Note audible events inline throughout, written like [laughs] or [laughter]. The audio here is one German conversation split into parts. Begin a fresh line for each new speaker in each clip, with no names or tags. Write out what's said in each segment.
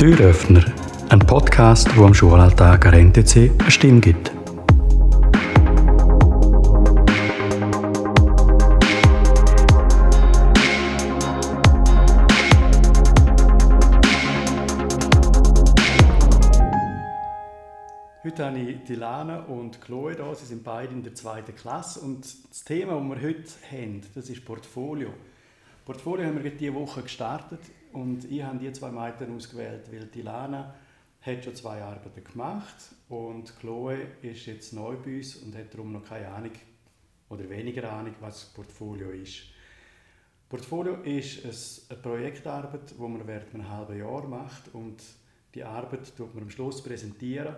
Türöffner, ein Podcast, wo am Schulalltag an NTC eine Stimme gibt. Heute habe ich die Lana und Chloe da. Sie sind beide in der zweiten Klasse. Und das Thema, das wir heute haben, das ist Portfolio. Portfolio haben wir diese Woche gestartet und ich habe die zwei Mädchen ausgewählt, weil die Lana hat schon zwei Arbeiten gemacht und Chloe ist jetzt neu bei uns und hat darum noch keine Ahnung oder weniger Ahnung, was Portfolio ist. Portfolio ist eine Projektarbeit, die man während einem halben Jahr macht und die Arbeit tut man am Schluss präsentieren,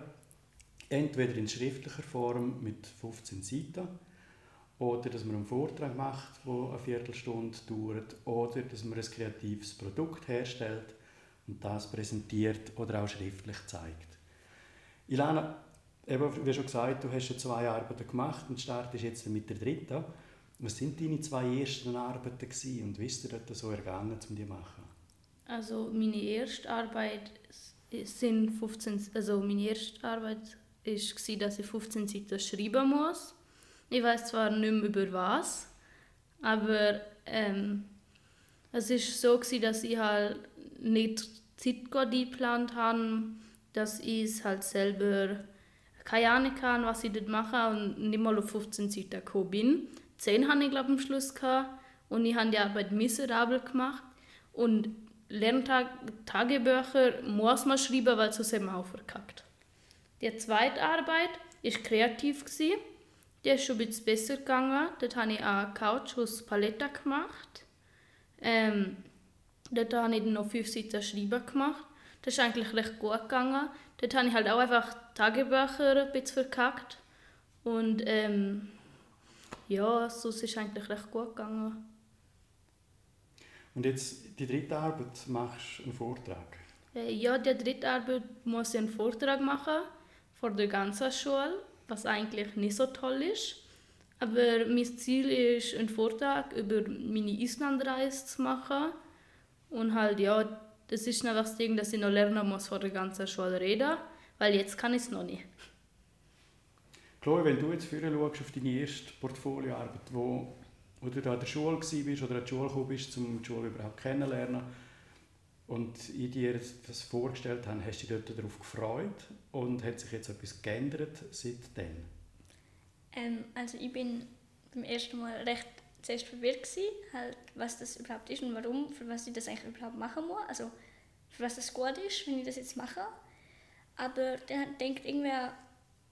entweder in schriftlicher Form mit 15 Seiten oder dass man einen Vortrag macht, der eine Viertelstunde dauert, oder dass man ein kreatives Produkt herstellt und das präsentiert oder auch schriftlich zeigt. Ilana, eben, wie schon gesagt, du hast schon zwei Arbeiten gemacht und startest jetzt mit der dritten. Was sind deine zwei ersten Arbeiten gewesen und wie ist dir das so ergangen, um die zu machen?
Also meine erste Arbeit sind 15, also meine erste Arbeit war, dass ich 15 Seiten schreiben muss ich weiß zwar nicht mehr über was, aber ähm, es ist so gewesen, dass ich halt nicht Zeit geplant habe, dass ich es halt selber keine Ahnung habe, was ich dort mache und nicht mal auf 15 Seiten gekommen bin. 10 hatte ich glaube am Schluss gehabt, und ich habe die Arbeit miserabel gemacht und Lerntagebücher muss man schreiben, weil sonst haben wir auch verkackt. Die zweite Arbeit war kreativ. Gewesen. Der ist schon ein bisschen besser gegangen. Dort habe ich eine Couch aus Paletta gemacht. Ähm, dort habe ich noch fünf Seiten Schreiben gemacht. Das ist eigentlich recht gut gegangen. Dort habe ich halt auch einfach Tagebücher ein bisschen verkackt. Und ähm, ja, so ist es eigentlich recht gut gegangen.
Und jetzt die dritte Arbeit machst du einen Vortrag?
Äh, ja, die dritte Arbeit muss ich einen Vortrag machen vor der ganzen Schule was eigentlich nicht so toll ist. Aber mein Ziel ist, einen Vortrag über meine Islandreise zu machen. Und halt, ja, das ist einfach das Ding, dass ich noch lernen muss, vor der ganzen Schule reden. Weil jetzt kann ich es noch nicht.
Chloe, wenn du jetzt vorher schaust auf deine erste Portfolioarbeit, wo, wo du da an der Schule warst oder an die Schule gekommen bist, um die Schule überhaupt kennenzulernen, und ich dir das vorgestellt habe, hast du dich dort darauf gefreut und hat sich jetzt etwas geändert seitdem?
Ähm, also ich bin beim ersten Mal recht zuerst verwirrt gewesen, halt, was das überhaupt ist und warum, für was ich das eigentlich überhaupt machen muss, also für was das gut ist, wenn ich das jetzt mache. Aber dann denkt irgendwer,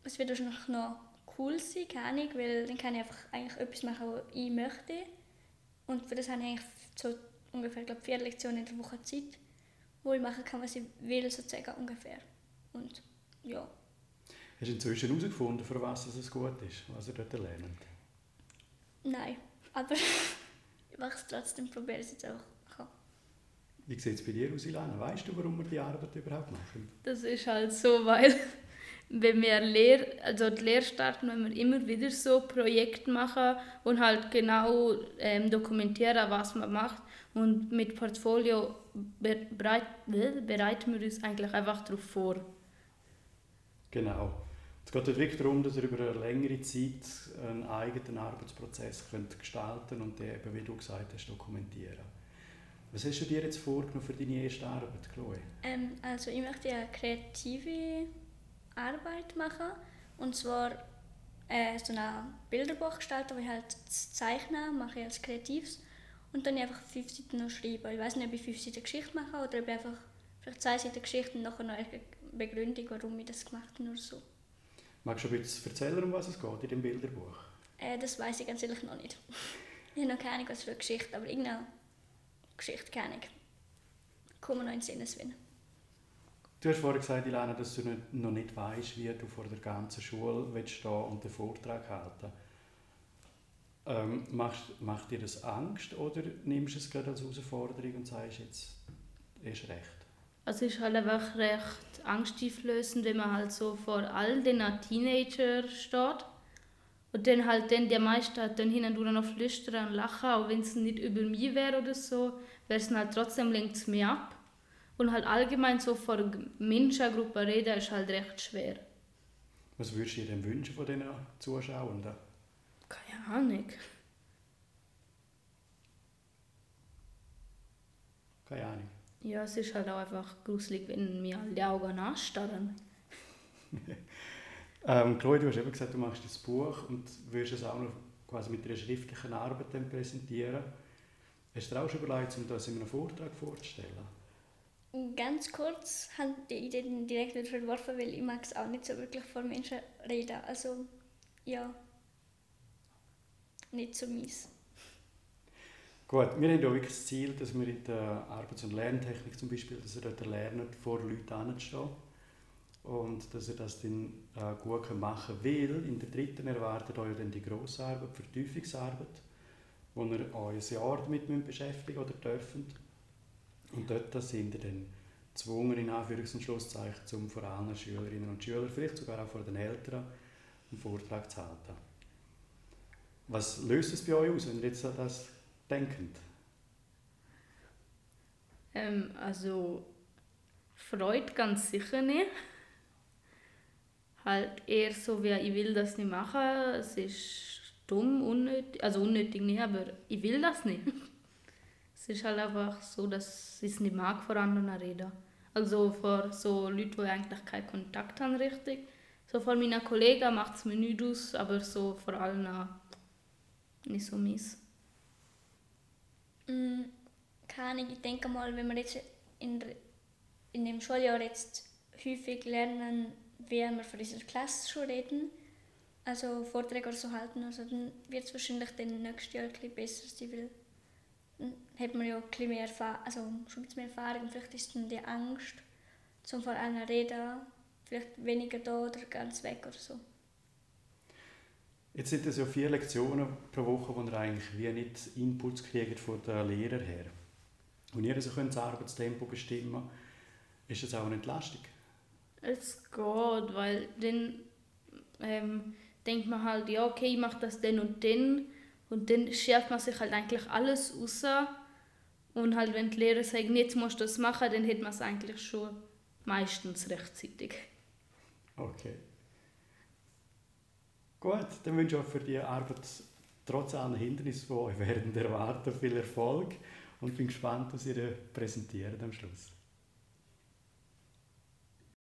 es wird wahrscheinlich noch cool sein, keine Ahnung, weil dann kann ich einfach eigentlich etwas machen, was ich möchte. Und für das habe ich eigentlich so ungefähr glaube vier Lektionen in der Woche Zeit, wo ich machen kann, was ich will, sozusagen ungefähr. Und ja.
Hast du inzwischen herausgefunden, für was es gut ist, was ihr dort lernt?
Nein, aber [laughs] ich mache es trotzdem, probiere es jetzt auch.
Wie sieht es bei dir aus, Ilana? Weißt du, warum wir die Arbeit überhaupt machen?
Das ist halt so, weil [laughs] wenn wir Lehr also die Lehre starten, wenn wir immer wieder so Projekte machen und halt genau ähm, dokumentieren, was man macht. Und mit Portfolio bereit, bereiten wir uns eigentlich einfach darauf vor.
Genau. Es geht wirklich darum, dass ihr über eine längere Zeit einen eigenen Arbeitsprozess könnt gestalten und den eben, wie du gesagt hast, dokumentieren. Was hast du dir jetzt vorgenommen für deine erste Arbeit, Chloe?
Ähm, also ich möchte eine kreative Arbeit machen. Und zwar äh, so ein Bilderbuch gestalten, wo ich halt zeichne, mache ich als Kreatives. Und dann einfach fünf Seiten noch schreiben. Ich weiß nicht, ob ich fünf Seiten Geschichte mache oder ob ich einfach vielleicht zwei Seiten Geschichte und nachher noch eine Begründung, warum ich das gemacht habe. Nur so.
Magst du ein bisschen erzählen, um was es geht in dem Bilderbuch?
Äh, das weiß ich ganz ehrlich noch nicht. [laughs] ich habe noch keine Ahnung, was für eine Geschichte, aber irgendeine Geschichte, keine Ahnung. Kommen noch in den Sinneswind.
Du hast vorhin gesagt, Ilana, dass du noch nicht weißt, wie du vor der ganzen Schule willst stehen und den Vortrag halten ähm, macht, macht dir das Angst oder nimmst du es gerade als Herausforderung und sagst jetzt, ist recht?
Also es ist halt einfach recht angsteinflößend, wenn man halt so vor all den Teenagern steht und dann halt dann der Meister dann hin und wieder noch flüstern und lachen, auch wenn es nicht über mich wäre oder so, wäre es halt trotzdem lenkt es mir ab. Und halt allgemein so vor einer Menschengruppe reden ist halt recht schwer.
Was würdest du dir denn wünschen von diesen Zuschauern?
Keine Ahnung.
Keine Ahnung.
Ja, es ist halt auch einfach gruselig, wenn mir alle Augen anstarren. [laughs]
ähm, Chloe, du hast eben gesagt, du machst das Buch und willst es auch noch quasi mit einer schriftlichen Arbeit dann präsentieren. Hast du dir auch schon überlegt, um das in einem Vortrag vorzustellen?
Ganz kurz habe die Idee direkt wieder verworfen, weil ich mag es auch nicht so wirklich vor Menschen reden. Also, ja, nicht so mies.
Gut, wir haben auch wirklich das Ziel, dass wir in der Arbeits- und Lerntechnik zum Beispiel, dass ihr dort lernt, vor Leuten anzustehen und dass ihr das dann äh, gut machen könnt, in der dritten erwartet euch dann die Grossarbeit, die Vertiefungsarbeit, wo ihr euch ein Jahr damit beschäftigen oder dürfen. Und dort sind ihr dann gezwungen, in Anführungs- und Schlusszeichen, um vor allen Schülerinnen und Schülern, vielleicht sogar auch vor den Eltern, einen Vortrag zu halten. Was löst es bei euch aus, wenn ihr jetzt das denkt?
Ähm, also, Freude ganz sicher nicht halt eher so wie ich will das nicht machen, es ist dumm, unnötig, also unnötig nicht, aber ich will das nicht. [laughs] es ist halt einfach so, dass ich es nicht mag, vor anderen reden. Also vor so Leuten, die eigentlich keinen Kontakt haben richtig. So vor meinen Kollegen macht es mir nichts aus, aber so vor allen nicht so mies.
Mm, keine ich denke mal, wenn wir jetzt in, in dem Schuljahr jetzt häufig lernen, wie wir von dieser Klasse schon reden, also Vorträge oder so halten, also dann wird es wahrscheinlich dann nächstes Jahr ein bisschen besser sein, weil dann hat man ja ein bisschen mehr Erfahrung, also schon ein mehr Erfahrung, vielleicht ist dann die Angst, zum vor einer reden, vielleicht weniger da oder ganz weg oder so.
Jetzt sind es ja vier Lektionen pro Woche, wo ihr eigentlich wie nicht Inputs kriegt von den Lehrern her. Und ihr also könnt das Arbeitstempo bestimmen, ist das auch eine Entlastung?
Es geht, weil dann ähm, denkt man halt, ja, okay, ich mache das dann und dann. Und dann schärft man sich halt eigentlich alles raus. Und halt, wenn die Lehrer sagen, jetzt musst du das machen, dann hat man es eigentlich schon meistens rechtzeitig.
Okay. Gut, dann wünsche ich euch für die Arbeit trotz allen Hindernissen, die euch [laughs] während der Erwartung viel Erfolg und bin gespannt, was ihr präsentiert am Schluss.